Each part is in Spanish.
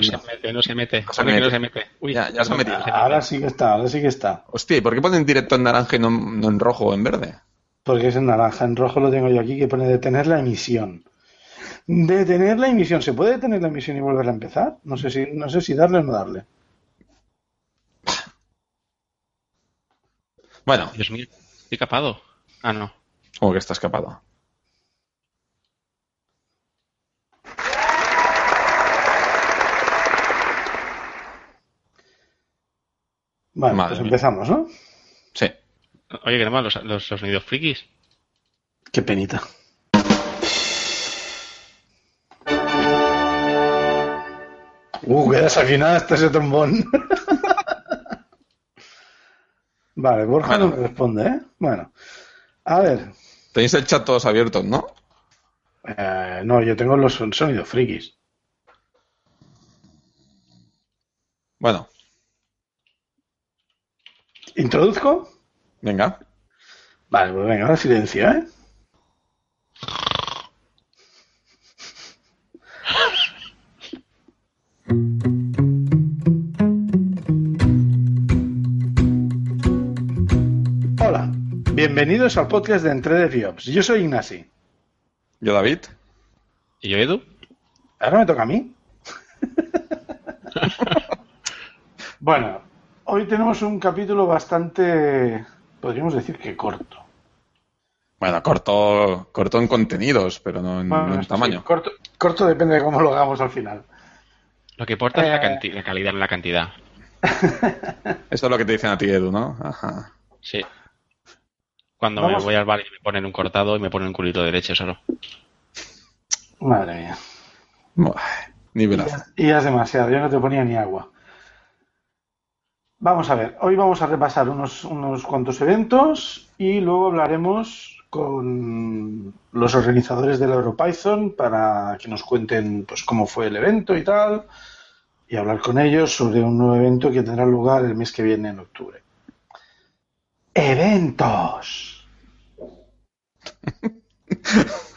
No se mete, no se mete. No se mete. no se mete. Uy, Ya, ya se ha metido. Ahora sí que está, ahora sí que está. Hostia, ¿y por qué ponen directo en naranja y no, no en rojo o en verde? Porque es en naranja. En rojo lo tengo yo aquí que pone detener la emisión. Detener la emisión. ¿Se puede detener la emisión y volverla a empezar? No sé si, no sé si darle o no darle. Bueno, Dios mío, estoy capado. Ah, no. como que está escapado. Vale, Madre pues mía. empezamos, ¿no? Sí. Oye, que nomás los, los, los sonidos frikis. Qué penita. Uh, qué desafinada está ese trombón. vale, Borja no me responde, ¿eh? Bueno, a ver. Tenéis el chat todos abiertos, ¿no? Eh, no, yo tengo los son- sonidos frikis. Bueno, ¿Introduzco? venga. Vale, pues venga, ahora silencio, ¿eh? Hola, bienvenidos al podcast de Entre de Fiops. Yo soy Ignasi. Yo, David. ¿Y yo, Edu? Ahora me toca a mí. bueno, hoy tenemos un capítulo bastante, podríamos decir que corto. Bueno, corto, corto en contenidos, pero no en, no en Bueno, sí, tamaño. corto, corto depende de cómo lo hagamos al final. Lo que importa es la, Eh. canti- la calidad, no la cantidad. Eso es lo que te dicen a ti, Edu, ¿no? Ajá. Sí. Cuando Vamos. me voy al bar y me ponen un cortado y me ponen un culito de leche solo. Madre mía. Buah, Nivelazo. Y ya es demasiado, yo no te ponía ni agua. Vamos a ver, hoy vamos a repasar unos, unos cuantos eventos y luego hablaremos con los organizadores del EuroPython para que nos cuenten pues cómo fue el evento y tal, y hablar con ellos sobre un nuevo evento que tendrá lugar el mes que viene en octubre. ¡Eventos!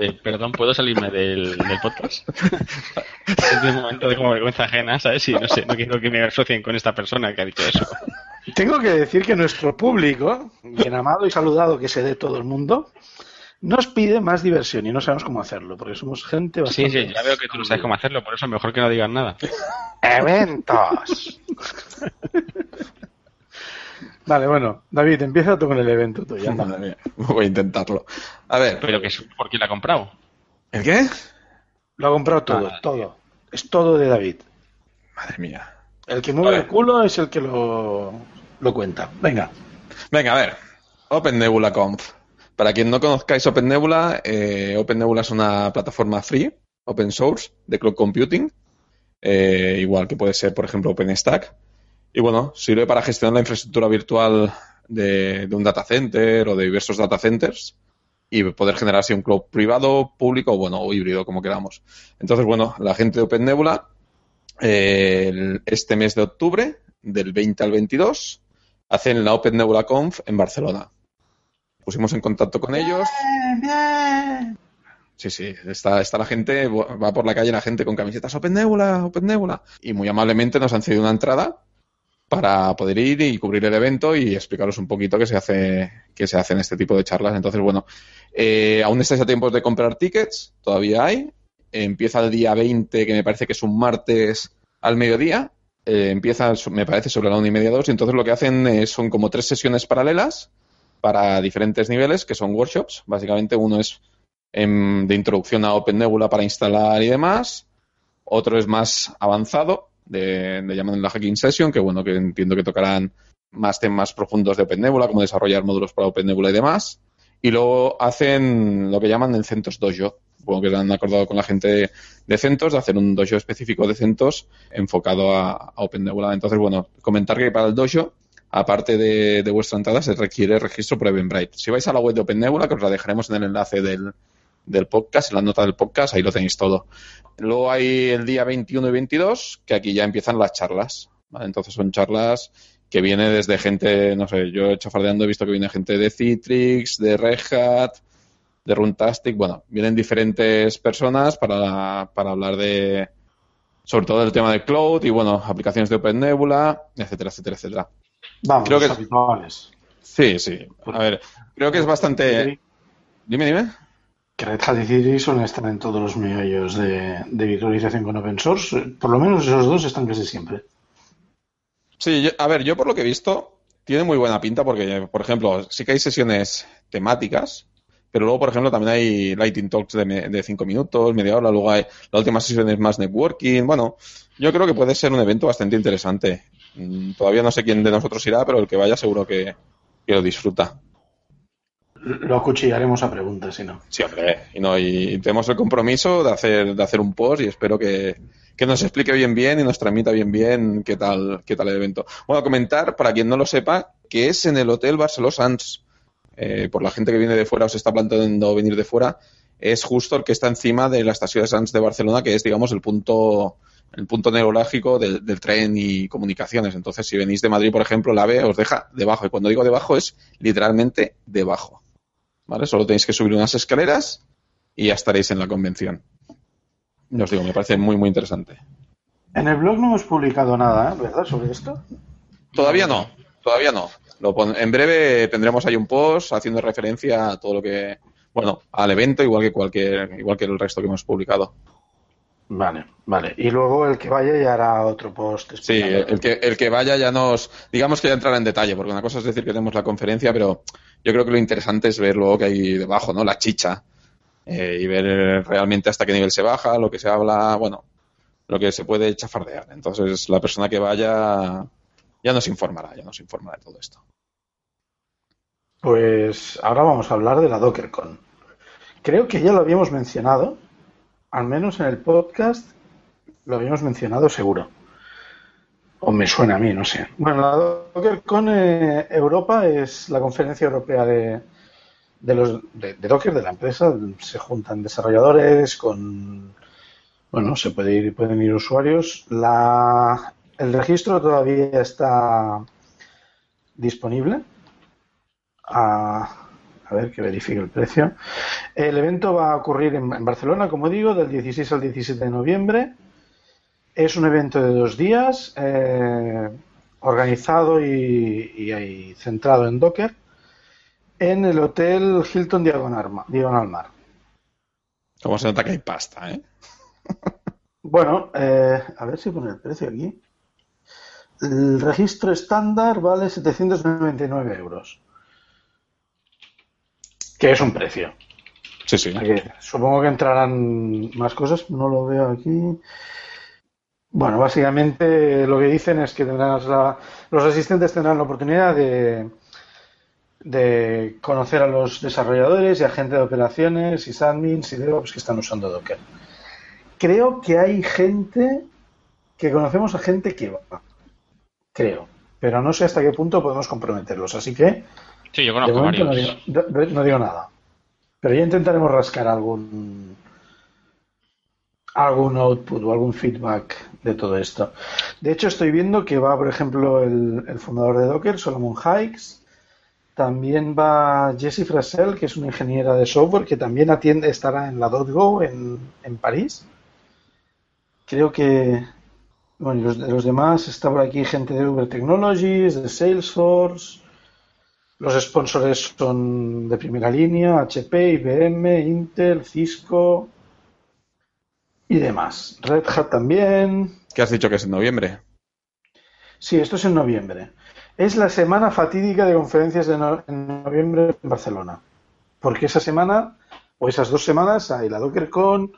Eh, perdón, ¿puedo salirme del, del podcast? es un momento de como vergüenza ajena, ¿sabes? Y no sé, no quiero que me asocien con esta persona que ha dicho eso. Tengo que decir que nuestro público, bien amado y saludado que se dé todo el mundo, nos pide más diversión y no sabemos cómo hacerlo, porque somos gente Sí, bastante... sí, ya veo que tú no sabes cómo hacerlo, por eso mejor que no digas nada. ¡Eventos! vale, bueno, David, empieza tú con el evento tuyo. Madre mía, voy a intentarlo. A ver, Pero que es por quién la ha comprado. ¿el qué? Lo ha comprado todo, Ah, todo. Es todo de David. Madre mía. El que mueve el culo es el que lo, lo cuenta. Venga. Venga, a ver. Open Nebula Conf. Para quien no conozcáis Open Nebula, eh, Open Nebula es una plataforma free, open source, de cloud computing. eh, igual que puede ser, por ejemplo, OpenStack. Y bueno, sirve para gestionar la infraestructura virtual de, de un data center o de diversos data centers y poder generar así un cloud privado, público, bueno, o híbrido, como queramos. Entonces, bueno, la gente de Open Nebula, eh, este mes de octubre, del 20 al 22, hacen la Open Nebula Conf en Barcelona. Pusimos en contacto con ellos. Sí, sí, está, está la gente, va por la calle la gente con camisetas Open Nebula, Open Nebula. Y muy amablemente nos han cedido una entrada para poder ir y cubrir el evento y explicaros un poquito qué se hace, qué se hace en este tipo de charlas. Entonces, bueno, eh, aún estáis a tiempo de comprar tickets, todavía hay. Empieza el día 20, que me parece que es un martes al mediodía. Eh, empieza, me parece, sobre la una y media, dos. Y entonces lo que hacen eh, son como tres sesiones paralelas para diferentes niveles, que son workshops. Básicamente uno es em, de introducción a Open Nebula para instalar y demás. Otro es más avanzado, de, le llaman la Hacking Session, que bueno, que entiendo que tocarán más temas profundos de Open Nebula, como desarrollar módulos para Open Nebula y demás. Y luego hacen lo que llaman el CentOS Dojo. Supongo que se han acordado con la gente de, de CentOS de hacer un dojo específico de CentOS enfocado a, a Open Nebula. Entonces, bueno, comentar que para el dojo, aparte de, de vuestra entrada, se requiere registro por Eventbrite. Si vais a la web de Open Nebula, que os la dejaremos en el enlace del, del podcast, en la nota del podcast, ahí lo tenéis todo. Luego hay el día 21 y 22, que aquí ya empiezan las charlas. ¿vale? Entonces son charlas que viene desde gente, no sé, yo chafardeando he visto que viene gente de Citrix, de Red Hat, de Runtastic, bueno, vienen diferentes personas para, para hablar de, sobre todo el tema de cloud y, bueno, aplicaciones de OpenNebula, etcétera, etcétera, etcétera. Vamos, Creo que- habituales. Sí, sí. A ver, creo que es bastante... Dime, dime. Que Red Hat y suelen estar en todos los meollos de, de virtualización con open source. Por lo menos esos dos están casi siempre. Sí, yo- a ver, yo por lo que he visto, tiene muy buena pinta porque, por ejemplo, sí que hay sesiones temáticas, pero luego, por ejemplo, también hay Lighting Talks de, cinco minutos, media hora, luego hay la última sesión es más networking. Bueno, yo creo que puede ser un evento bastante interesante. Mm, Todavía no sé quién de nosotros irá, pero el que vaya seguro que lo disfruta. Lo acuchillaremos a preguntas, si no. Sí, hombre, y, no, y tenemos el compromiso de hacer, de hacer un post y espero que, que nos explique bien bien y nos transmita bien bien qué tal, qué tal el evento. Bueno, comentar, para quien no lo sepa, que es en el Hotel Barceló Sans. Eh, por la gente que viene de fuera o se está planteando venir de fuera, es justo el que está encima de la estación de Sans de Barcelona, que es, digamos, el punto el punto neurálgico del, del tren y comunicaciones. Entonces, si venís de Madrid, por ejemplo, la AVE os deja debajo. Y cuando digo debajo es literalmente debajo. ¿Vale? Solo tenéis que subir unas escaleras y ya estaréis en la convención. Os digo, me parece muy, muy interesante. En el blog no hemos publicado nada, ¿eh? ¿verdad? Sobre esto. Todavía no, todavía no. Lo pon- en breve tendremos ahí un post haciendo referencia a todo lo que, bueno, al evento, igual que cualquier, igual que el resto que hemos publicado. Vale, vale. Y luego el que vaya ya hará otro post. Sí, el que, el que vaya ya nos, digamos que ya entrará en detalle, porque una cosa es decir que tenemos la conferencia, pero yo creo que lo interesante es ver luego que hay debajo, ¿no? La chicha. eh, y ver realmente hasta qué nivel se baja, lo que se habla, bueno, lo que se puede chafardear. Entonces, la persona que vaya ya nos informará, ya nos informará de todo esto. Pues ahora vamos a hablar de la DockerCon. Creo que ya lo habíamos mencionado, al menos en el podcast lo habíamos mencionado seguro. O me suena a mí, no sé. Bueno, la DockerCon eh, Europa es la conferencia europea de, de los de, Docker, de la empresa. Se juntan desarrolladores con... Bueno, se puede ir, pueden ir usuarios. La, el registro todavía está disponible. A, a ver que verifique el precio. El evento va a ocurrir en Barcelona, como digo, del 16 al 17 de noviembre. Es un evento de dos días, eh, organizado y, y- y centrado en Docker, en el Hotel Hilton Diagonal, Ma- Diagonal Mar. Como se nota que hay pasta, ¿eh? Bueno, eh, a ver si pone el precio aquí. El registro estándar vale 799 euros. Que es un precio. Sí, sí. Aquí, supongo que entrarán más cosas, no lo veo aquí. Bueno, básicamente lo que dicen es que tendrás la- los asistentes tendrán la oportunidad de, de conocer a los desarrolladores y a gente de operaciones y admins y DevOps que están usando Docker. Creo que hay gente que conocemos a gente que va. Creo. Pero no sé hasta qué punto podemos comprometerlos. Así que Sí, yo de conozco momento no digo, de- no digo nada. Pero ya intentaremos rascar algún algún output o algún feedback de todo esto. De hecho, estoy viendo que va, por ejemplo, el, el fundador de Docker, Solomon Hikes. También va Jessie Frasel, que es una ingeniera de software que también atiende, estará en la .go en, en París. Creo que, bueno, los, los demás está por aquí gente de Uber Technologies, de Salesforce. Los sponsors son de primera línea, HP, IBM, Intel, Cisco y demás. Red Hat también. ¿Qué has dicho que es en noviembre? Sí, esto es en noviembre. Es la semana fatídica de conferencias de no- en noviembre en Barcelona. Porque esa semana, o esas dos semanas, hay la DockerCon,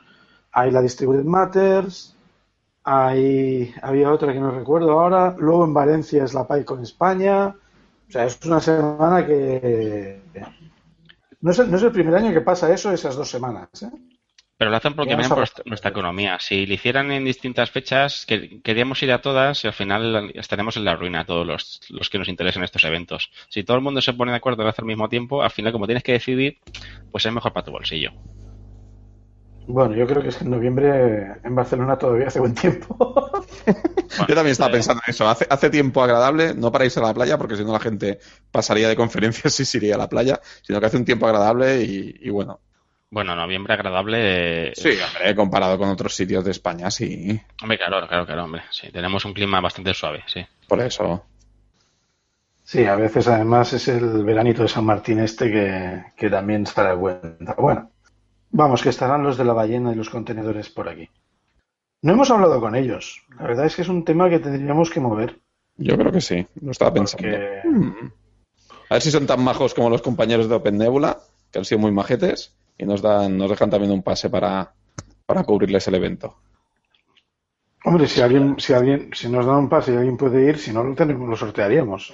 hay la Distributed Matters, hay, había otra que no recuerdo ahora, luego en Valencia es la PyCon España. O sea, es una semana que... No es, el, no es el primer año que pasa eso, esas dos semanas. ¿eh? Pero lo hacen porque a por nuestra- economía. Si lo hicieran en distintas fechas, que, queríamos ir a todas y al final estaremos en la ruina todos los, los que nos interesan estos eventos. Si todo el mundo se pone de acuerdo en hacer al mismo tiempo, al final como tienes que decidir, pues es mejor para tu bolsillo. Bueno, yo creo que es que en noviembre en Barcelona todavía hace buen tiempo. Yo también estaba pensando en eso. Hace, hace tiempo agradable, no para irse a la playa, porque si no la gente pasaría de conferencias y se iría a la playa, sino que hace un tiempo agradable y, y bueno, Bueno, noviembre agradable. eh, Sí, hombre, comparado con otros sitios de España, sí. Hombre, claro, claro, claro, hombre. Sí, tenemos un clima bastante suave, sí. Por eso. Sí, a veces además es el veranito de San Martín este que, que también se da cuenta. Bueno, vamos, que estarán los de la ballena y los contenedores por aquí. No hemos hablado con ellos. La verdad es que es un tema que tendríamos que mover. Yo creo que sí. Lo estaba pensando. Porque- Mm. A ver si son tan majos como los compañeros de Open Nebula, que han sido muy majetes, y nos dan, nos dejan también un pase para, para cubrirles el evento. Hombre, si alguien, si alguien, si nos da un pase y alguien puede ir, si no lo tenemos, lo sortearíamos.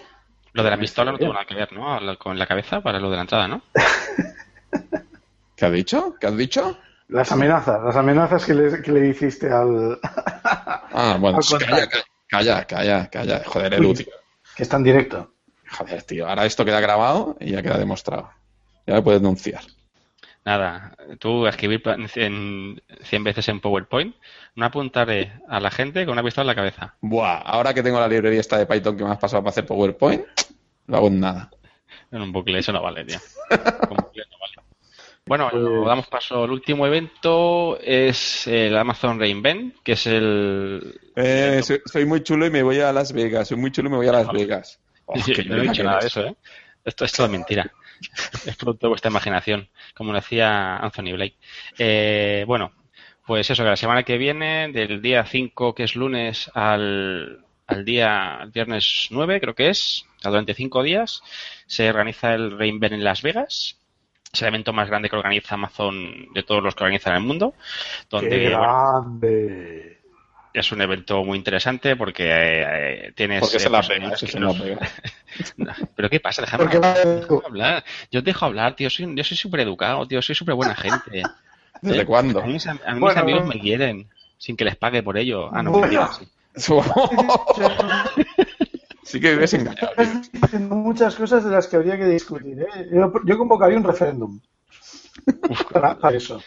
Lo de la pistola no tuvo nada que ver, ¿no? Con la cabeza para lo de la entrada, ¿no? ¿Qué has dicho? ¿Qué has dicho? Las amenazas, las amenazas que le, que le hiciste al Ah, bueno, Al calla, calla, calla, calla. Joder, Edu, tío. que está en directo. Joder, tío. Ahora esto queda grabado y ya queda demostrado. Ya me puedes denunciar. Nada, tú escribir en 100 veces en PowerPoint, no apuntaré a la gente con una pistola en la cabeza. Buah, ahora que tengo la librería esta de Python que me has pasado para hacer PowerPoint, lo hago en nada. En un bucle, eso no vale, tío. Con bucle no vale. Bueno, Pues- damos paso. El último evento es el Amazon Reinvent, que es el... Eh, soy, soy muy chulo y me voy a Las Vegas. Soy muy chulo y me voy a Las Vegas. Oh, Sí, no he dicho nada de eso, ¿eh? Esto es todo mentira. es producto de vuestra imaginación, como lo decía Anthony Blake. Eh, bueno, pues eso, que la semana que viene, del día 5, que es lunes, al, al día al viernes 9, creo que es, durante cinco días, se organiza el Reinvent en Las Vegas. Es el evento más grande que organiza Amazon de todos los que organizan en el mundo. Donde, ¡Qué grande! Es un evento muy interesante porque eh, tienes... Porque eh, es en Las pues, Vegas. que los- Las Vegas. ¿Pero qué pasa? Déjame Porque hablar. va- Déjame hablar. Yo te dejo hablar, tío. Soy, yo soy súper educado, tío. Soy súper buena gente. ¿Desde ¿Eh? cuándo? A mí, a mí mis amigos bueno. me quieren sin que les pague por ello. Ah, no, Bueno. sí. sí que vives engañado. tío. Estás diciendo muchas cosas de las que habría que discutir. ¿eh? Yo, yo convocaría un referéndum para, para eso.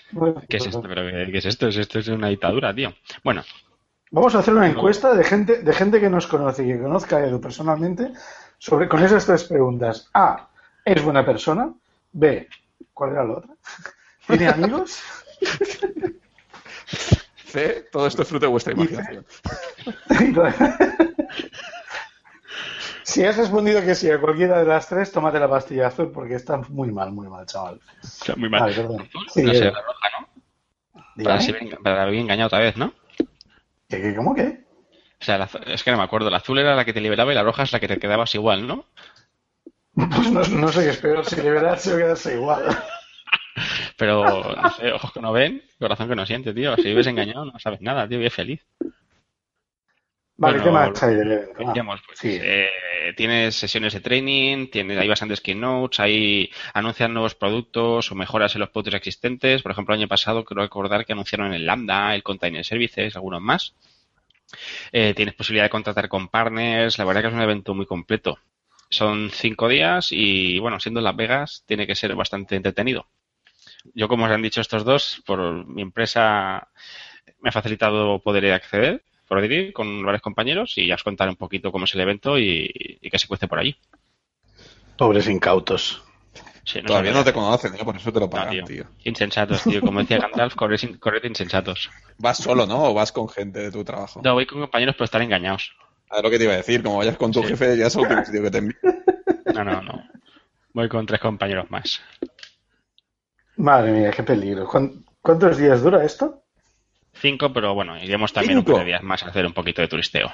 ¿Qué es esto? ¿Pero qué, qué es esto? Esto es una dictadura, tío. Bueno, Vamos a hacer una encuesta de gente, de gente que nos conoce y que conozca a Edu personalmente sobre, con esas tres preguntas. A. ¿Es buena persona? B. ¿Cuál era la otra? ¿Tiene amigos? C, todo esto es fruto de vuestra imaginación. si has respondido que sí a cualquiera de las tres, tómate la pastilla azul porque está muy mal, muy mal, chaval. muy mal. Vale, perdón. Sí, no sé, la roja, ¿no? Para, si bien- para haber engañado otra vez, ¿no? ¿Qué, qué, ¿Cómo que? O sea, la es que no me acuerdo. La azul era la que te liberaba y la roja es la que te quedabas igual, ¿no? Pues no, no sé qué es peor, si liberarse o quedarse igual. Pero, no sé, ojos que no ven, corazón que no siente, tío. Si vives engañado no sabes nada, tío. Vives feliz. Vale, Bueno, ¿qué más hay del evento? Digamos, pues, sí. eh, tienes sesiones de training, tienes, hay bastantes keynotes, hay, anuncian nuevos productos o mejoras en los productos existentes. Por ejemplo, el año pasado creo recordar que anunciaron el Lambda, el Container Services, algunos más. Eh, tienes posibilidad de contratar con partners. La verdad que es un evento muy completo. Son cinco días y, bueno, siendo en Las Vegas, tiene que ser bastante entretenido. Yo, como os han dicho estos dos, por mi empresa me ha facilitado poder acceder, poder ir con varios compañeros y ya os contaré un poquito cómo es el evento y, y qué se cuece por allí. Pobres incautos. Sí, no Todavía no te conocen, ¿eh? por eso te lo No, pagan, tío. tío. Insensatos, tío. Como decía Gandalf, corred insensatos. ¿Vas solo, no? ¿O vas con gente de tu trabajo? No, voy con compañeros pero estar engañados. Es lo que te iba a decir. Como vayas con tu Sí. jefe, ya es el último sitio que te envíe. No, no, no. Voy con tres compañeros más. Madre mía, qué peligro. ¿Cuán- ¿Cuántos días dura esto? Cinco, pero bueno, iremos también ¿Cinco? un par de días más a hacer un poquito de turisteo.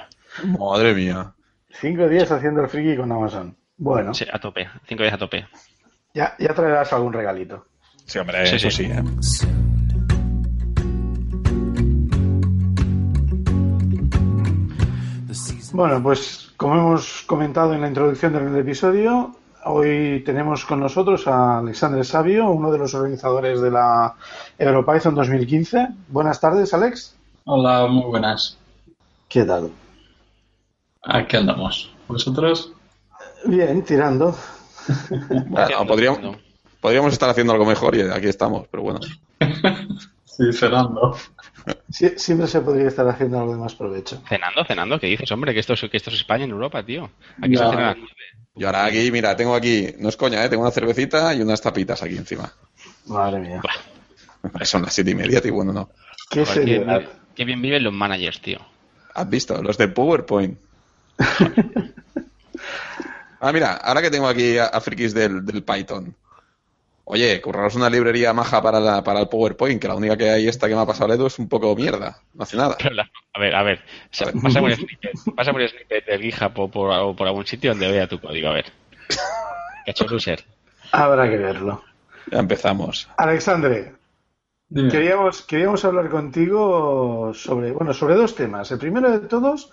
Madre mía. Cinco días haciendo el friki con Amazon. Bueno, Sí, a tope. Cinco días a tope. ya, ya traerás algún regalito. Sí, hombre, Sí, eso sí. sí, ¿eh? Bueno, pues como hemos comentado en la introducción del episodio, hoy tenemos con nosotros a Alexander Sabio, uno de los organizadores de la EuroPython 2015. Buenas tardes, Alex. Hola, muy buenas. ¿Qué tal? Aquí andamos. ¿Vosotros? Bien, tirando. Podríamos, podríamos estar haciendo algo mejor y aquí estamos, pero bueno. Sí, cenando. Sie- siempre se podría estar haciendo algo de más provecho. Cenando, cenando, ¿qué dices, hombre? Que esto es, que esto es España en Europa, tío. Aquí Ya. se cena a las nueve. Y ahora aquí, mira, tengo aquí, no es coña, ¿eh? Tengo una cervecita y unas tapitas aquí encima. Madre mía. Son las siete y media, tío. Bueno, no. Qué Joder, qué, seriedad. bien- qué bien viven los managers, tío. ¿Has visto? Los de PowerPoint. ah, mira, ahora que tengo aquí a, a frikis del, del Python. Oye, curraros una librería maja para, la- para el PowerPoint, que la única que hay esta que me ha pasado Edu es un poco mierda. No hace nada. La- a ver, a ver. o sea, A ver. Pasa por el snippet, pasa por el snippet del GitHub o por, o por algún sitio donde vea tu código, a ver. Cacho loser. Habrá que verlo. Ya empezamos. Alexandre, Dime. queríamos, queríamos hablar contigo sobre, bueno, sobre dos temas. El primero de todos,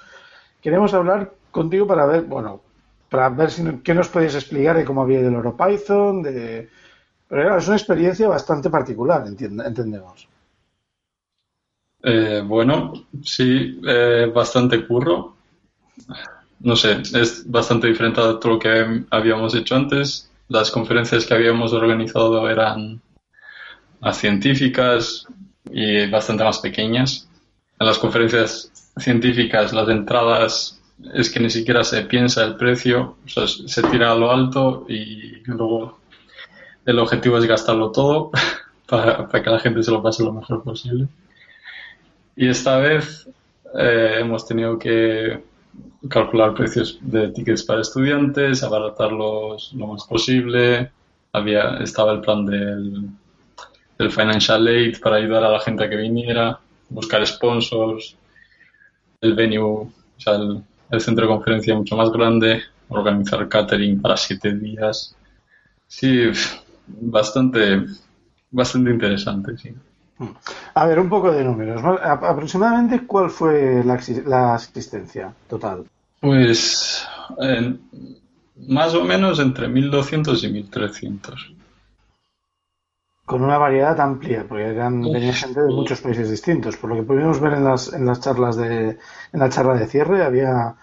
queríamos hablar contigo para ver, bueno, para ver si, qué nos podéis explicar de cómo había ido el EuroPython, de... Pero es una experiencia bastante particular, entendemos. Eh, bueno, sí, eh, bastante curro. No sé, es bastante diferente a todo lo que habíamos hecho antes. Las conferencias que habíamos organizado eran más científicas y bastante más pequeñas. En las conferencias científicas las entradas es que ni siquiera se piensa el precio, o sea, se tira a lo alto y luego el objetivo es gastarlo todo para, que la gente se lo pase lo mejor posible. Y esta vez eh, hemos tenido que calcular precios de tickets para estudiantes, abaratarlos lo más posible. Había, estaba el plan del, del financial aid para ayudar a la gente a que viniera, buscar sponsors, el venue, o sea, el, el centro de conferencia mucho más grande, organizar catering para siete días. Sí, bastante, bastante interesante, sí. A ver, un poco de números. Aproximadamente, ¿cuál fue la, la asistencia total? Pues eh, más o menos entre 1200 y 1300. Con una variedad amplia, porque eran, venía gente de muchos países distintos. Por lo que pudimos ver en las, en las charlas de, en la charla de cierre, había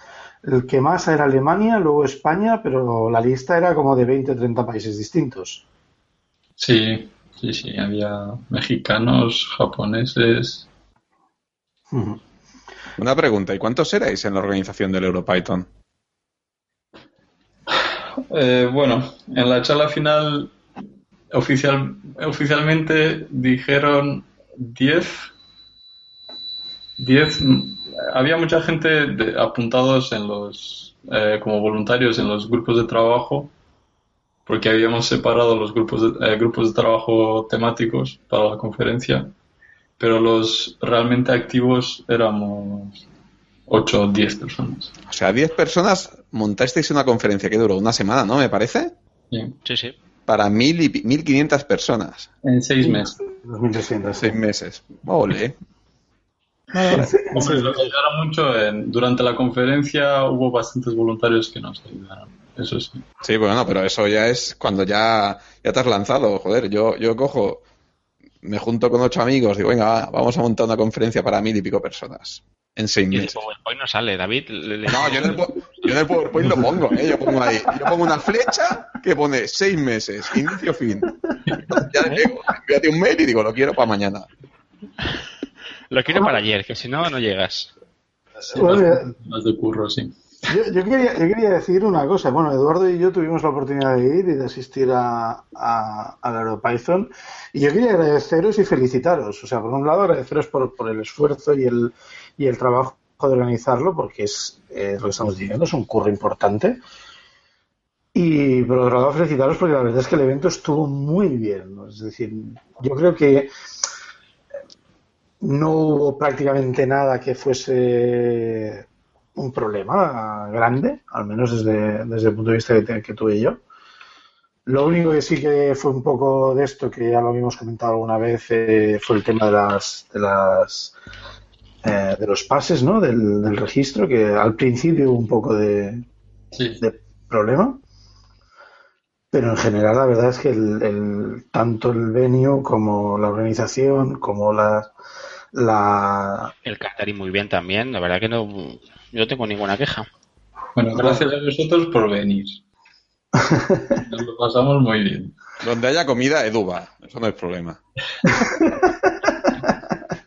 el que más era Alemania, luego España, pero la lista era como de 20 o 30 países distintos. Sí, sí, sí, había mexicanos, japoneses. Una pregunta, ¿y cuántos erais en la organización del EuroPython? Eh, bueno, en la charla final oficial, oficialmente dijeron 10. 10. mm, Había mucha gente de- apuntados en los, eh, como voluntarios en los grupos de trabajo, porque habíamos separado los grupos de, eh, grupos de trabajo temáticos para la conferencia, pero los realmente activos éramos 8 o 10 personas. O sea, 10 personas montasteis una conferencia que duró una semana, ¿no? Me parece. Sí. Sí, sí. Para mil y pi- 1500 personas. En seis meses. 2300. sí. Seis meses. Ole. Hombre, nos ayudaron mucho. en- durante la conferencia hubo bastantes voluntarios que nos ayudaron. Eso sí. Sí, bueno, pero eso ya es cuando ya, ya te has lanzado. Joder, yo, yo cojo, me junto con ocho amigos, digo, venga, va, vamos a montar una conferencia para mil y pico personas. En seis Y el meses. PowerPoint no sale, David. le- le- No, yo en, el, po- yo en el PowerPoint lo pongo, ¿eh? Yo pongo ahí, yo pongo una flecha que pone seis meses, inicio, fin. Ya le digo, envíate un mail y digo, lo quiero para mañana. Lo quiero para ayer, que si no, no llegas. Bueno, Más de curro, sí. Yo, yo quería, yo quería decir una cosa. Bueno, Eduardo y yo tuvimos la oportunidad de ir y de asistir a, a, al EuroPython. Y yo quería agradeceros y felicitaros. O sea, por un lado, agradeceros por, por el esfuerzo y el, y el trabajo de organizarlo, porque es eh, lo que estamos diciendo, es un curro importante. Y por otro lado, felicitaros porque la verdad es que el evento estuvo muy bien. Es decir, yo creo que no hubo prácticamente nada que fuese un problema grande, al menos desde, desde el punto de vista que, que tuve yo. Lo único que sí que fue un poco de esto, que ya lo habíamos comentado alguna vez, eh, fue el tema de las de las eh, de los pases, ¿no? Del, del registro, que al principio hubo un poco de, Sí. de problema. Pero en general la verdad es que el, el- tanto el venue como la organización, como la, la El catering muy bien también. La verdad que no, yo no tengo ninguna queja. Bueno, gracias a vosotros por venir. Nos lo pasamos muy bien. Donde haya comida, Edu va. Eso no es problema.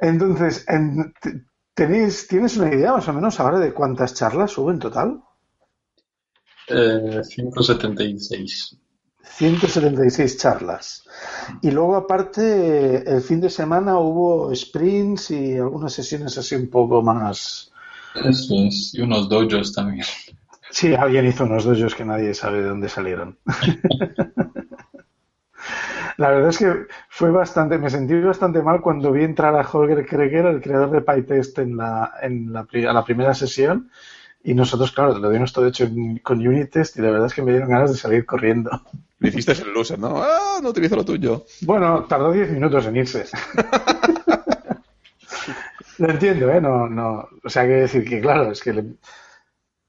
Entonces, en- te- ¿tenéis, ¿tienes una idea más o menos ahora de cuántas charlas hubo en total? Eh, 176. 176 charlas. Y luego, aparte, el fin de semana hubo sprints y algunas sesiones así un poco más. Eso es, y unos dojos también. Sí, alguien hizo unos dojos que nadie sabe de dónde salieron. La verdad es que fue bastante, me sentí bastante mal cuando vi entrar a Holger Kreger, el creador de PyTest, en la, en la, a la primera sesión. Y nosotros, claro, lo dimos todo hecho con Unitest y la verdad es que me dieron ganas de salir corriendo. Le hiciste el loser, ¿no? ¡Ah! No utilizo lo tuyo. Bueno, tardó 10 minutos en irse. lo entiendo, ¿eh? No, no. O sea, que decir que, claro, es que le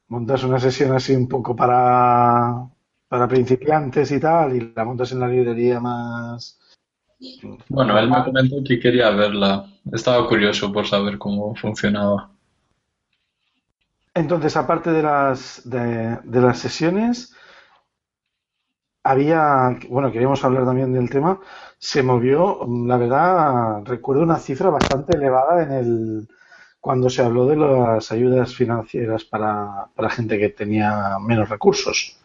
montas una sesión así un poco para, para principiantes y tal, y la montas en la librería más. Bueno, él me comentó que quería verla. Estaba curioso por saber cómo funcionaba. Entonces, aparte de las, de, de las sesiones, había, bueno, queríamos hablar también del tema, se movió, la verdad, recuerdo una cifra bastante elevada en el, cuando se habló de las ayudas financieras para, para gente que tenía menos recursos.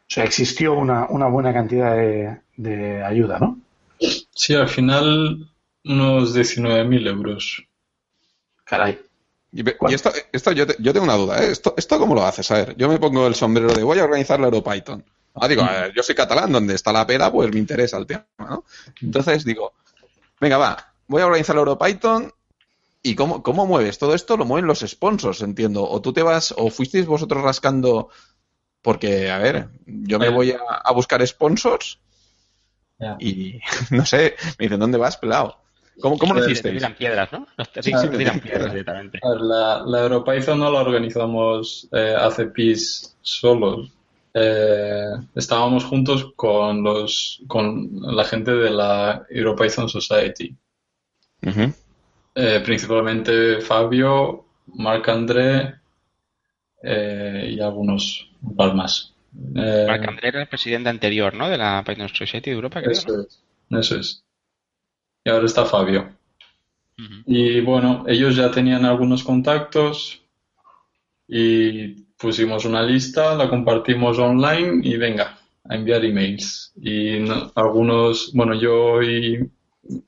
O sea, existió una, una buena cantidad de, de ayuda, ¿no? Sí, al final unos 19.000 euros. Caray. Y, esto, esto yo, te- yo tengo una duda, ¿eh? ¿Esto, ¿Esto cómo lo haces? A ver, yo me pongo el sombrero de voy a organizar la EuroPython. Ah, digo, a ver, yo soy catalán, donde está la pera, pues me interesa el tema, ¿no? Entonces digo, venga, va, voy a organizar la EuroPython y cómo, cómo mueves todo esto, lo mueven los sponsors, entiendo. O tú te vas, o fuisteis vosotros rascando, porque, a ver, yo me voy a, a buscar sponsors y, no sé, me dicen, ¿dónde vas, pelado? ¿Cómo, cómo lo Pues, Te hicisteis? tiran piedras, ¿no? Sí, sí, sí, te tiran piedras directamente. A ver, la, la EuroPython no la organizamos eh, hace PIS solos. Eh, estábamos juntos con los con la gente de la EuroPython Society. Ujú. Eh, principalmente Fabio, Marc André eh, y algunos un par más. Eh, Marc André era el presidente anterior, ¿no? De la Python Society de Europa, creo, ¿no? eso es, eso es. Y ahora está Fabio. Y bueno, ellos ya tenían algunos contactos y pusimos una lista, la compartimos online y venga, a enviar emails. Y no- algunos, bueno, yo y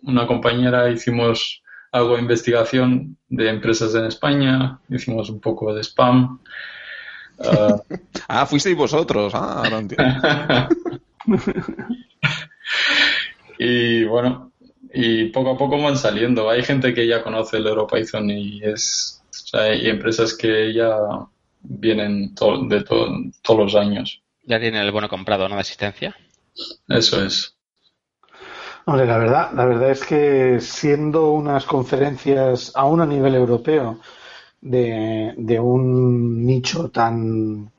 una compañera hicimos algo de investigación de empresas en España, hicimos un poco de spam. Ah, Ah, fuisteis vosotros. Ah, ahora entiendo. Y bueno, y poco a poco van saliendo. Hay gente que ya conoce el EuroPython y es, o sea, hay empresas que ya vienen to- de to- todos los años. Ya tiene el bono comprado, ¿no? De asistencia. Eso es. Hombre, la verdad, la verdad es que siendo unas conferencias aún a nivel europeo de, de un nicho tan...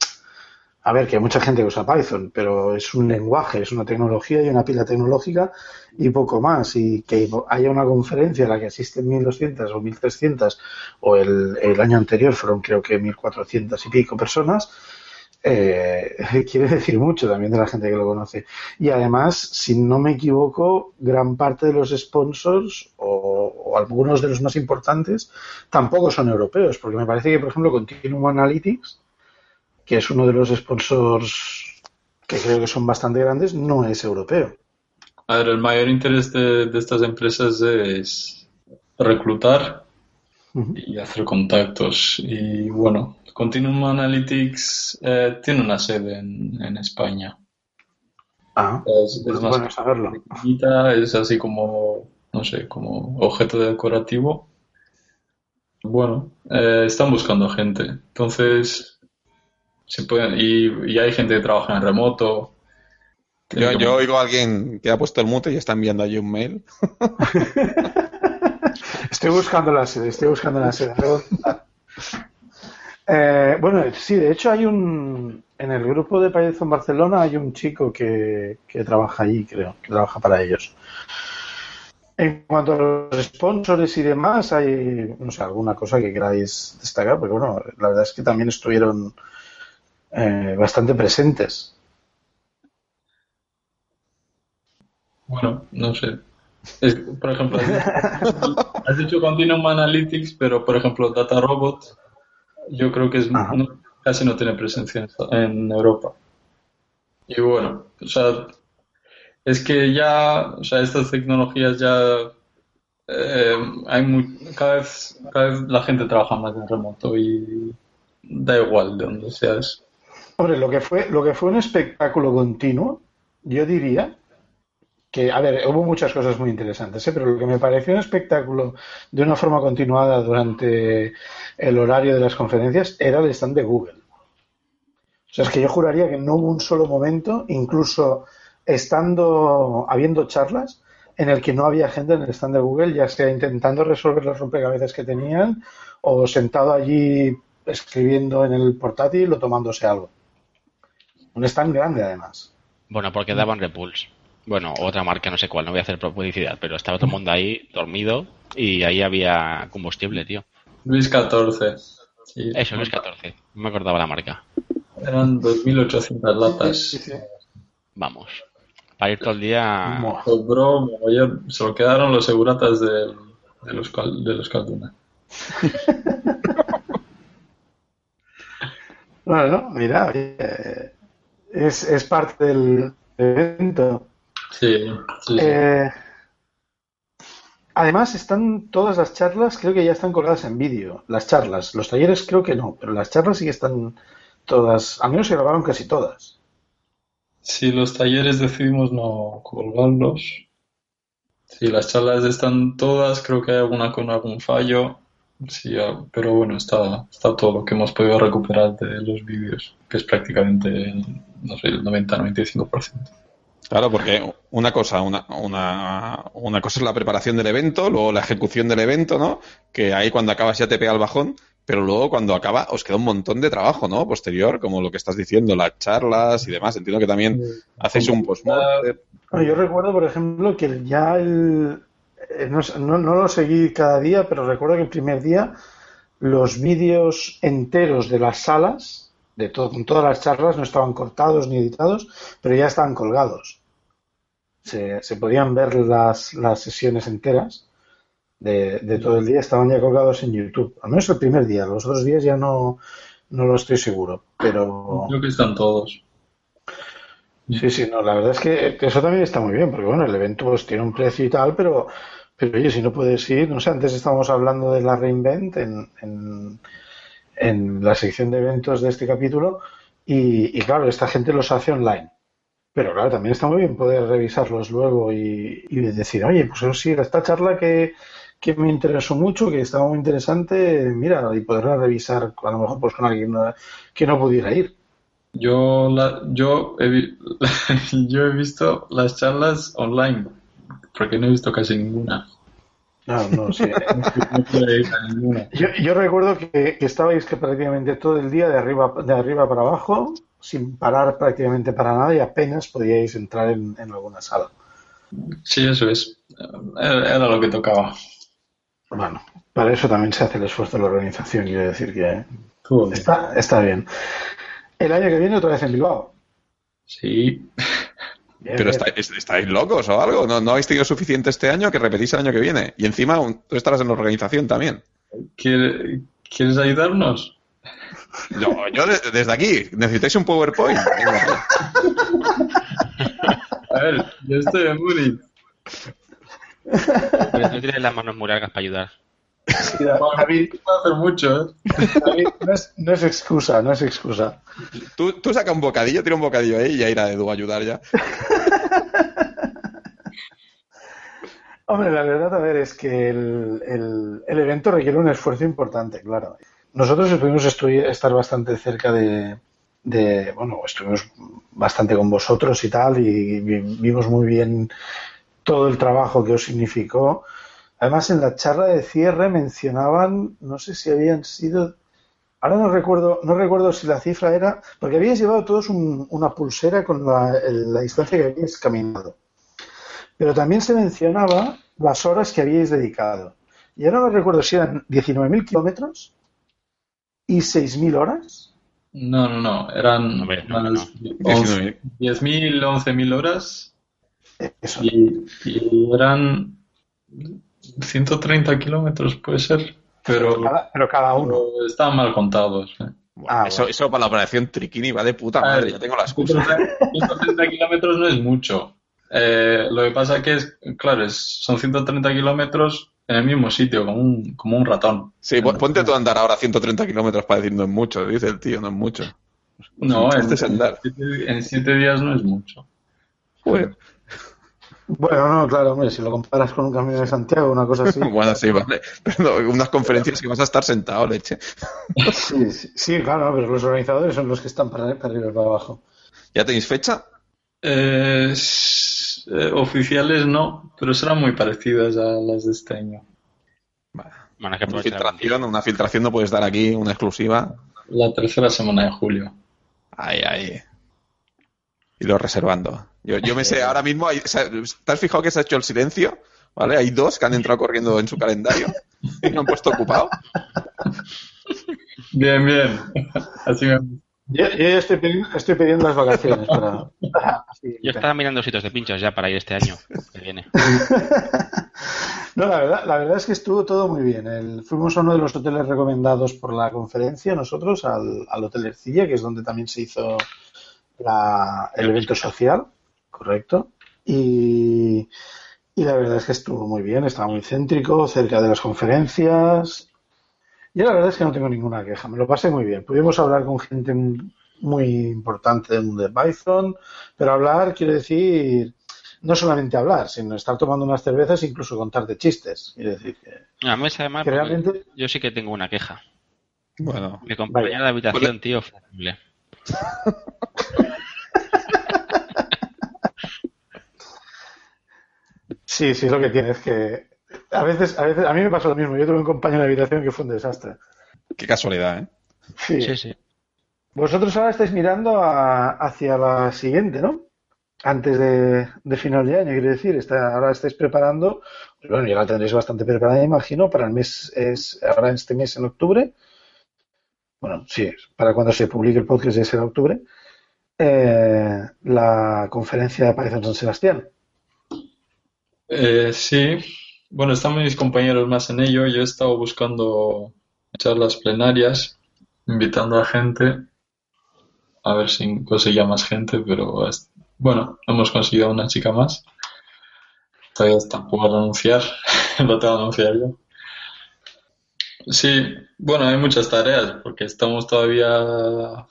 A ver, que hay mucha gente que usa Python, pero es un lenguaje, es una tecnología y una pila tecnológica y poco más. Y que haya una conferencia a la que asisten 1.200 o 1.300 o el, el año anterior fueron creo que 1.400 y pico personas, eh, quiere decir mucho también de la gente que lo conoce. Y además, si no me equivoco, gran parte de los sponsors o, o algunos de los más importantes tampoco son europeos, porque me parece que, por ejemplo, Continuum Analytics, que es uno de los sponsors que creo que son bastante grandes, no es europeo. A ver, el mayor interés de, de estas empresas es reclutar y hacer contactos. Y bueno, Continuum Analytics eh, tiene una sede en, en España. Ah, Es, es pues más bueno saberlo. pequeñita, es así como, no sé, como objeto decorativo. Bueno, eh, están buscando gente. Entonces, se pueden, y, y hay gente que trabaja en remoto. Yo, yo oigo a alguien que ha puesto el mute y está enviando allí un mail. Estoy buscando la sede, estoy buscando la sede. Eh, bueno, sí, de hecho hay un... En el grupo de Python Barcelona hay un chico que, que trabaja allí, creo, que trabaja para ellos. En cuanto a los sponsors y demás, hay, no sé, alguna cosa que queráis destacar, porque bueno, la verdad es que también estuvieron eh, bastante presentes. Bueno, no sé. Es- por ejemplo, has dicho, has dicho Continuum Analytics, pero por ejemplo, Data Robot, yo creo que es, no- casi no tiene presencia en, en Europa. Y bueno, o sea, es que ya, o sea, estas tecnologías ya eh, hay muy, cada vez, cada vez la gente trabaja más en remoto y da igual de donde seas. Hombre, lo que fue, lo que fue un espectáculo continuo, yo diría que, a ver, hubo muchas cosas muy interesantes, ¿eh? pero lo que me pareció un espectáculo de una forma continuada durante el horario de las conferencias era el stand de Google. O sea, es que yo juraría que no hubo un solo momento, incluso estando, habiendo charlas, en el que no había gente en el stand de Google, ya sea intentando resolver los rompecabezas que tenían o sentado allí escribiendo en el portátil o tomándose algo. Un stand grande, además. Bueno, porque daban Repulse. Bueno, otra marca, no sé cuál, no voy a hacer publicidad, pero estaba todo el mundo ahí dormido y ahí había combustible, tío. Luis 14. Sí. Eso, Luis 14. No me acordaba la marca. Eran 2.800 latas. Sí, sí. Vamos. Para ir todo el día. Cobró mogollón. Se lo quedaron los seguratas de, los, cal- de los Calduna. Bueno, mira, oye, eh, es, es parte del evento. Sí, sí, sí. Eh, además, están todas las charlas, creo que ya están colgadas en vídeo. Las charlas, los talleres creo que no, pero las charlas sí que están todas, al menos se grabaron casi todas. Sí, los talleres decidimos no colgarlos. Sí, las charlas están todas, creo que hay alguna con algún fallo. Sí, ah, pero bueno, está, está todo lo que hemos podido recuperar de los vídeos, que es prácticamente, el, no sé, el 90-95%. Claro, porque una cosa, una, una, una cosa es la preparación del evento, luego la ejecución del evento, ¿no? Que ahí cuando acabas ya te pega el bajón, pero luego cuando acaba os queda un montón de trabajo, ¿no? Posterior, como lo que estás diciendo, las charlas y demás. Entiendo que también hacéis un postmortem. Bueno, yo recuerdo, por ejemplo, que ya el, no, sé, no- no lo seguí cada día, pero recuerdo que el primer día los vídeos enteros de las salas, de todo, con todas las charlas, no estaban cortados ni editados, pero ya estaban colgados. Se, se podían ver las, las sesiones enteras de, de todo el día, estaban ya colgados en YouTube. Al menos el primer día, los otros días ya no, no lo estoy seguro, pero... Creo que están todos. Sí, sí, no, la verdad es que eso también está muy bien, porque bueno, el evento pues tiene un precio y tal, pero, pero oye, si no puedes ir, no sé, antes estábamos hablando de la Reinvent en, en, la sección de eventos de este capítulo, y, y claro, esta gente los hace online. Pero claro, también está muy bien poder revisarlos luego y, y decir, oye, pues eso sí, esta charla que, que me interesó mucho, que estaba muy interesante, mira, y poderla revisar a lo mejor pues con alguien eh, que no pudiera ir. Yo, la, yo, he, vi- yo he visto las charlas online, porque no he visto casi ninguna. No, no, sí. No ninguna. Yo, yo recuerdo que, que estabais que prácticamente todo el día de arriba, de arriba para abajo, sin parar prácticamente para nada y apenas podíais entrar en, en alguna sala. Sí, eso es. Era, era lo que tocaba. Bueno, para eso también se hace el esfuerzo de la organización, quiero decir que está, está bien. El año que viene otra vez en Bilbao. Sí. Bien, Pero bien. estáis, estáis locos o algo. ¿No, ¿No habéis tenido suficiente este año que repetís el año que viene? Y encima un- tú estarás en la organización también. ¿Quiere- ¿Quieres ayudarnos? No, yo de- desde aquí, ¿necesitáis un PowerPoint? A ver, yo estoy en Múnich. Pero no tienes las manos muy largas para ayudar. David, No puedo hacer mucho, ¿eh? David, no, es, no es excusa, no es excusa. Tú, tú saca un bocadillo, tira un bocadillo ahí y ya irá Edu a ayudar ya. Hombre, la verdad, a ver, es que el, el- el evento requiere un esfuerzo importante, claro. Nosotros pudimos estu- estar bastante cerca de, de- bueno, estuvimos bastante con vosotros y tal, y vi- vimos muy bien todo el trabajo que os significó. Además, en la charla de cierre mencionaban, no sé si habían sido, ahora no recuerdo, no recuerdo si la cifra era, porque habíais llevado todos un- una pulsera con la, el- la distancia que habíais caminado. Pero también se mencionaba las horas que habíais dedicado. Y ahora no recuerdo si eran 19.000 kilómetros y 6.000 horas. No, no, no. Eran no, unas no. 11 10.000, 11.000 horas Eso. y, y eran 130 kilómetros, puede ser. Pero, Cada- pero cada uno. pero estaban mal contados. ¿eh? Ah, eso, bueno. eso para la operación Triquini va de puta A madre, ver, ya tengo la excusa. 130 kilómetros no es mucho. Eh, lo que pasa que es, claro, es, son 130 kilómetros en el mismo sitio, como un, como un ratón. Sí, pon- ponte tú a andar ahora 130 kilómetros para decir no es mucho, dice el tío, no es mucho. No, Este en, es andar. siete- en siete días no es mucho. Joder. Bueno, no, claro, hombre, si lo comparas con un camino de Santiago, una cosa así. Bueno, sí, vale. Pero unas conferencias que vas a estar sentado, leche. Sí, sí, sí, claro, pero los organizadores son los que están para, para arriba y para abajo. ¿Ya tenéis fecha? Eh, eh, oficiales no, pero serán muy parecidas a las de este año. Vale. Bueno, que Una filtración, una filtración no puedes dar aquí, una exclusiva. La tercera semana de julio. Ahí, ahí. Y lo reservando. Yo, yo me sé, ahora mismo, hay- ¿te has fijado que se ha hecho el silencio? ¿Vale? Hay dos que han entrado corriendo en su calendario y no han puesto ocupado. Bien, bien. Así me Yo, yo ya estoy pidiendo, estoy pidiendo las vacaciones para. así, Yo estaba mirando sitios de pinchos ya para ir este año que viene. No, la verdad, la verdad es que estuvo todo muy bien. El- fuimos a uno de los hoteles recomendados por la conferencia, nosotros, al, al Hotel Ercilla, que es donde también se hizo la- el evento social, correcto. Y, y la verdad es que estuvo muy bien, estaba muy céntrico, cerca de las conferencias. Yo la verdad es que no tengo ninguna queja, me lo pasé muy bien. Pudimos hablar con gente muy importante del mundo de Python, pero hablar quiere decir no solamente hablar, sino estar tomando unas cervezas e incluso contarte chistes. Quiere decir que, A mí que porque realmente yo sí que tengo una queja. Bueno, Mi compañera Vaya. de habitación, tío, sí, sí es lo que tiene, es que a veces, a veces, a mí me pasó lo mismo. Yo tuve un compañero de habitación que fue un desastre. qué casualidad, ¿eh? Sí. Sí, sí. Vosotros ahora estáis mirando a- hacia la siguiente, ¿no? Antes de, de final de año, quiere decir, está, ahora estáis preparando, pues bueno, ya la tendréis bastante preparada, imagino, para el mes, es ahora este mes en octubre. Bueno, sí, para cuando se publique el podcast ya será octubre. eh, la conferencia de Python San Sebastián. Eh, sí, bueno, están mis compañeros más en ello. Yo he estado buscando charlas plenarias, invitando a gente, a ver si conseguía más gente, pero bueno, hemos conseguido una chica más. Todavía está por anunciar, lo tengo que anunciar yo. Sí, bueno, hay muchas tareas porque estamos todavía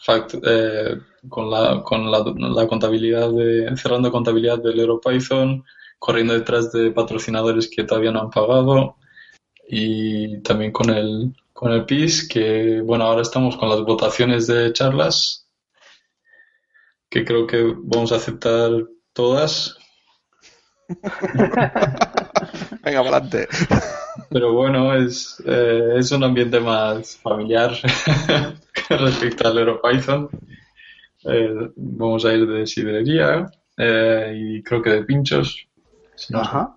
fact- eh, con la, con la, la contabilidad de, cerrando contabilidad del EuroPython, corriendo detrás de patrocinadores que todavía no han pagado y también con el, con el PIS, que bueno, ahora estamos con las votaciones de charlas, que creo que vamos a aceptar todas, Venga, adelante. pero bueno, es, eh, es un ambiente más familiar respecto al EuroPython. Eh, vamos a ir de sidrería eh, y creo que de pinchos. No Ajá.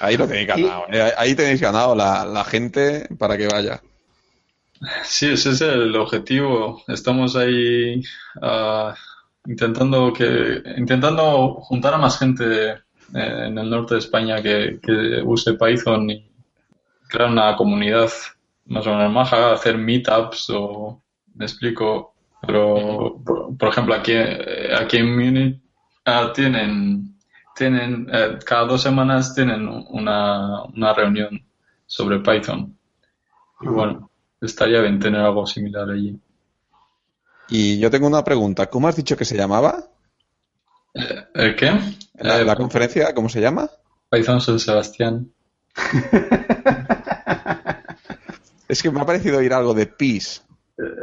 Ahí lo tenéis ganado. ¿eh? Ahí tenéis ganado la, la gente para que vaya. Sí, ese es el objetivo. Estamos ahí ah, intentando que intentando juntar a más gente eh, en el norte de España que, que use Python y crear una comunidad más o menos maja, hacer meetups o me explico. Pero por, por ejemplo aquí eh, aquí en Múnich ah, tienen tienen eh, cada dos semanas tienen una, una reunión sobre Python. Y bueno, estaría bien tener algo similar allí. Y yo tengo una pregunta. ¿Cómo has dicho que se llamaba? ¿El qué? La, Eh, la conferencia, ¿cómo se llama? Python San Sebastián. Es que me ha parecido oír algo de PIS.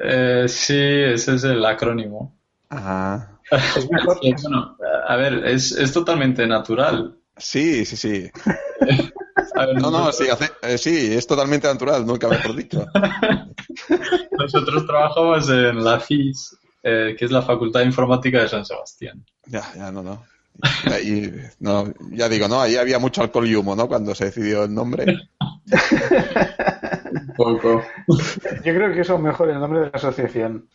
Eh, sí, ese es el acrónimo. Ah, Es mejor. Sí, bueno, a ver, es, es totalmente natural. sí, sí, sí. Ver, No, no, sí, hace- eh, sí, es totalmente natural, nunca mejor dicho. nosotros trabajamos en la FIS, eh, que es la Facultad de Informática de San Sebastián. Ya, ya, no, no. Y no, ya digo, ¿no? Ahí había mucho alcohol y humo, ¿no? Cuando se decidió el nombre. Un poco. Yo creo que eso es mejor el nombre de la asociación.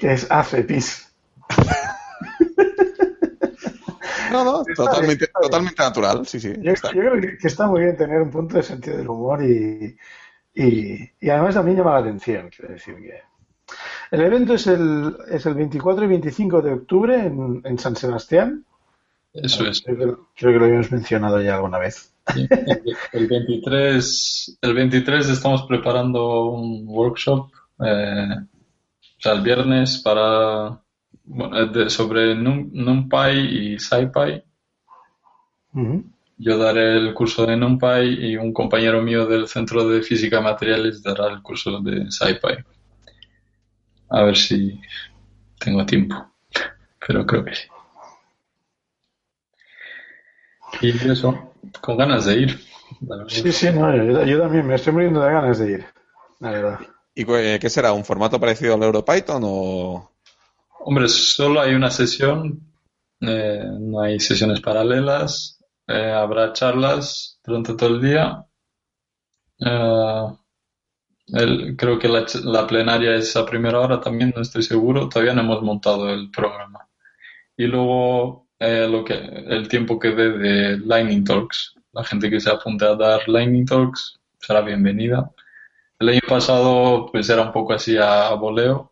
Que es ACEPIS. No, no, Está totalmente, bien, totalmente natural, sí, sí. Yo, creo que, está muy bien tener un punto de sentido del humor y, Y, y además también llama la atención, quiero decir que... El evento es el, es el 24 y 25 de octubre en, en San Sebastián. Eso es. Creo que, creo que lo habíamos mencionado ya alguna vez. El 23, el 23 estamos preparando un workshop, eh, o sea, el viernes para bueno, de- sobre Num- NumPy y SciPy. Yo daré el curso de NumPy y un compañero mío del Centro de Física Materiales dará el curso de SciPy. A ver si tengo tiempo, pero creo que sí. Y eso, con ganas de ir. Sí, sí, no, yo, yo también me estoy muriendo de ganas de ir, la verdad. ¿Y eh, qué será? ¿Un formato parecido al EuroPython o...? Hombre, solo hay una sesión, eh, no hay sesiones paralelas, eh, habrá charlas durante todo el día. Eh, creo que la, la plenaria es a primera hora también, no estoy seguro, todavía no hemos montado el programa. Y luego lo que, el tiempo que dé de Lightning Talks, la gente que se apunte a dar Lightning Talks será bienvenida. El año pasado pues era un poco así a voleo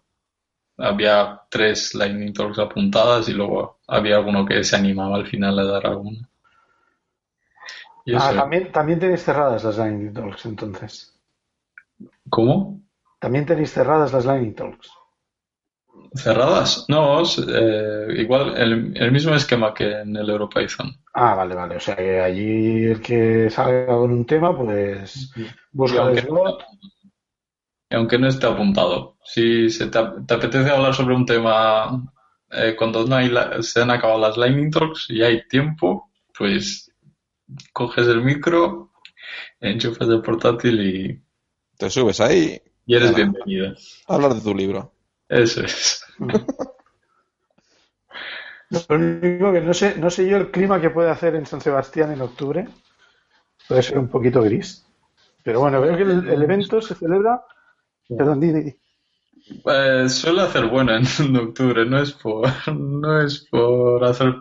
había tres Lightning Talks apuntadas y luego había alguno que se animaba al final a dar alguna. Y Ah, también, también tenéis cerradas las Lightning Talks, entonces. ¿Cómo? También tenéis cerradas las Lightning Talks. ¿Cerradas? No, eh, igual el, el mismo esquema que en el EuroPython. Ah, vale, vale. O sea que allí el que salga con un tema, pues busca el slot. Aunque no esté apuntado, si se te, ap- te apetece hablar sobre un tema eh, cuando no hay la- se han acabado las Lightning Talks y hay tiempo, pues coges el micro, enchufas el portátil y, Te subes ahí y eres Nada. bienvenido. a hablar de tu libro. Eso es. Lo único que no sé, no sé yo el clima que puede hacer en San Sebastián en octubre. Puede ser un poquito gris. Pero bueno, veo que el, el evento se celebra. Perdón, di, di, di. Pues suele hacer bueno en, en octubre, no es por, no es por hacer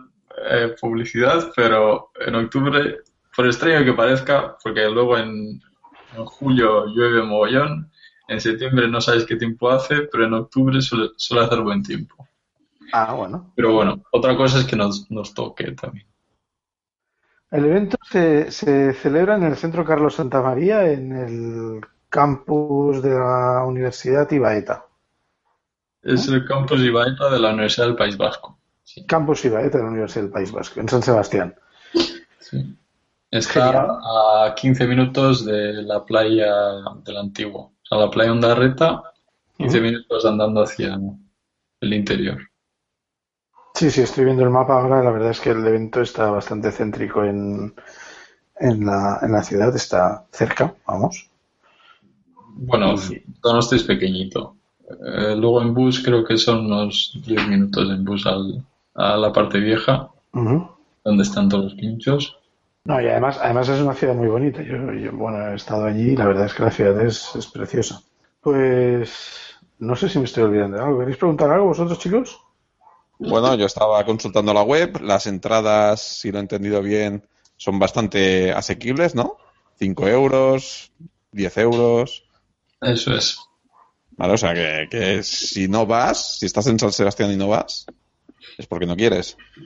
eh, publicidad, pero en octubre, por extraño que parezca, porque luego en, en julio llueve mogollón, en septiembre no sabes qué tiempo hace, pero en octubre suele, suele hacer buen tiempo. Ah, bueno. Pero bueno, otra cosa es que nos, nos toque también. El evento se, se celebra en el Centro Carlos Santa María, en el campus de la Universidad Ibaeta. Es el campus Ibaeta de la Universidad del País Vasco. Sí, Campus Ibaeta de la Universidad del País Vasco, en San Sebastián. sí. Está Genial. a 15 minutos de la playa del Antiguo. O sea, la playa Ondarreta, 15 Ujú. minutos andando hacia el interior. Sí, sí, estoy viendo el mapa ahora. La verdad es que el evento está bastante céntrico en, en la, en la ciudad, está cerca, vamos. Bueno, Sí. Donosti es pequeñito. Eh, luego en bus creo que son unos 10 minutos en bus al- a la parte vieja, donde están todos los pinchos. No, y además, además es una ciudad muy bonita. Yo, yo, bueno, he estado allí y la verdad es que la ciudad es, es preciosa. Pues no sé si me estoy olvidando de algo. ¿Queréis preguntar algo vosotros, chicos? Bueno, yo estaba consultando la web, las entradas, si lo he entendido bien, son bastante asequibles, ¿no? 5 euros, 10 euros. Eso es. Vale, o sea que, que si no vas, si estás en San Sebastián y no vas, es porque no quieres. Yo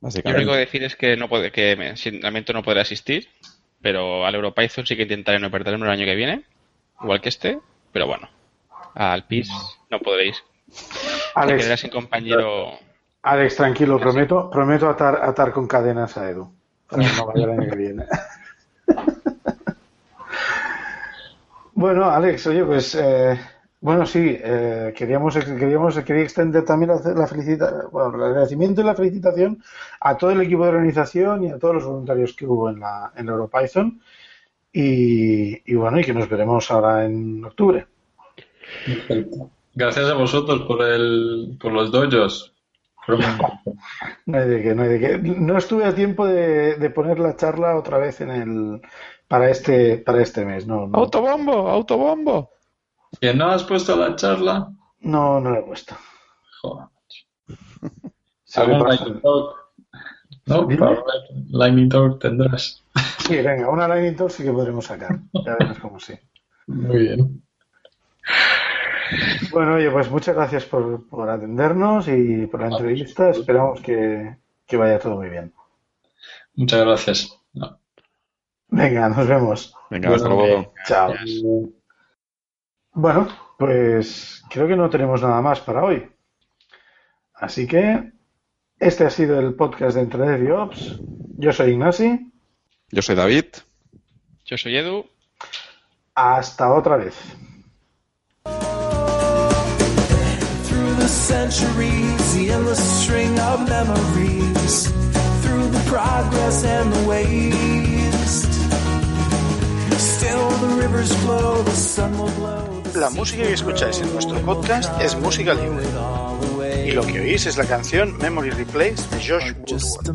lo Básicamente. único que decir es que no puede, que me- lamento no podré asistir, pero al EuroPython sí que intentaré no perderme el año que viene, igual que este, pero bueno, al PIS no podréis. Alex, sin compañero. Alex, tranquilo, prometo, prometo atar, atar con cadenas a Edu. Para que no vaya el año que viene. Bueno, Alex, oye, pues eh, bueno, sí, eh, queríamos, queríamos, quería extender también la, la felicita, bueno, el agradecimiento y la felicitación a todo el equipo de organización y a todos los voluntarios que hubo en la, en la EuroPython. Y, y bueno, y que nos veremos ahora en octubre. Perfecto. Gracias a vosotros por el, por los dojos. No hay de qué, no hay de qué. No estuve a tiempo de, de poner la charla otra vez en el para este para este mes. No, no, ¡Autobombo! ¡Autobombo! ¿Que no has puesto la charla? no, no lo he puesto. Joder. Se me ¿Algún pasa. Lightning Talk? No, Lightning Talk tendrás. Sí, venga, una Lightning Talk sí que podremos sacar. Ya veremos cómo sí. Muy bien. Bueno, oye, pues muchas gracias por, por atendernos y por la entrevista. Esperamos que, que vaya todo muy bien. Muchas gracias. No. Venga, nos vemos. Venga, hasta luego. Chao. Bueno, pues creo que no tenemos nada más para hoy. Así que este ha sido el podcast de Internet y Ops. Yo soy Ignasi. Yo soy David. Yo soy Edu. Hasta otra vez. Through the centuries, the endless string of memories. Through the progress and the waste. La música que escucháis en nuestro podcast es música libre. Y lo que oís es la canción Memory Replays de Josh Woodward.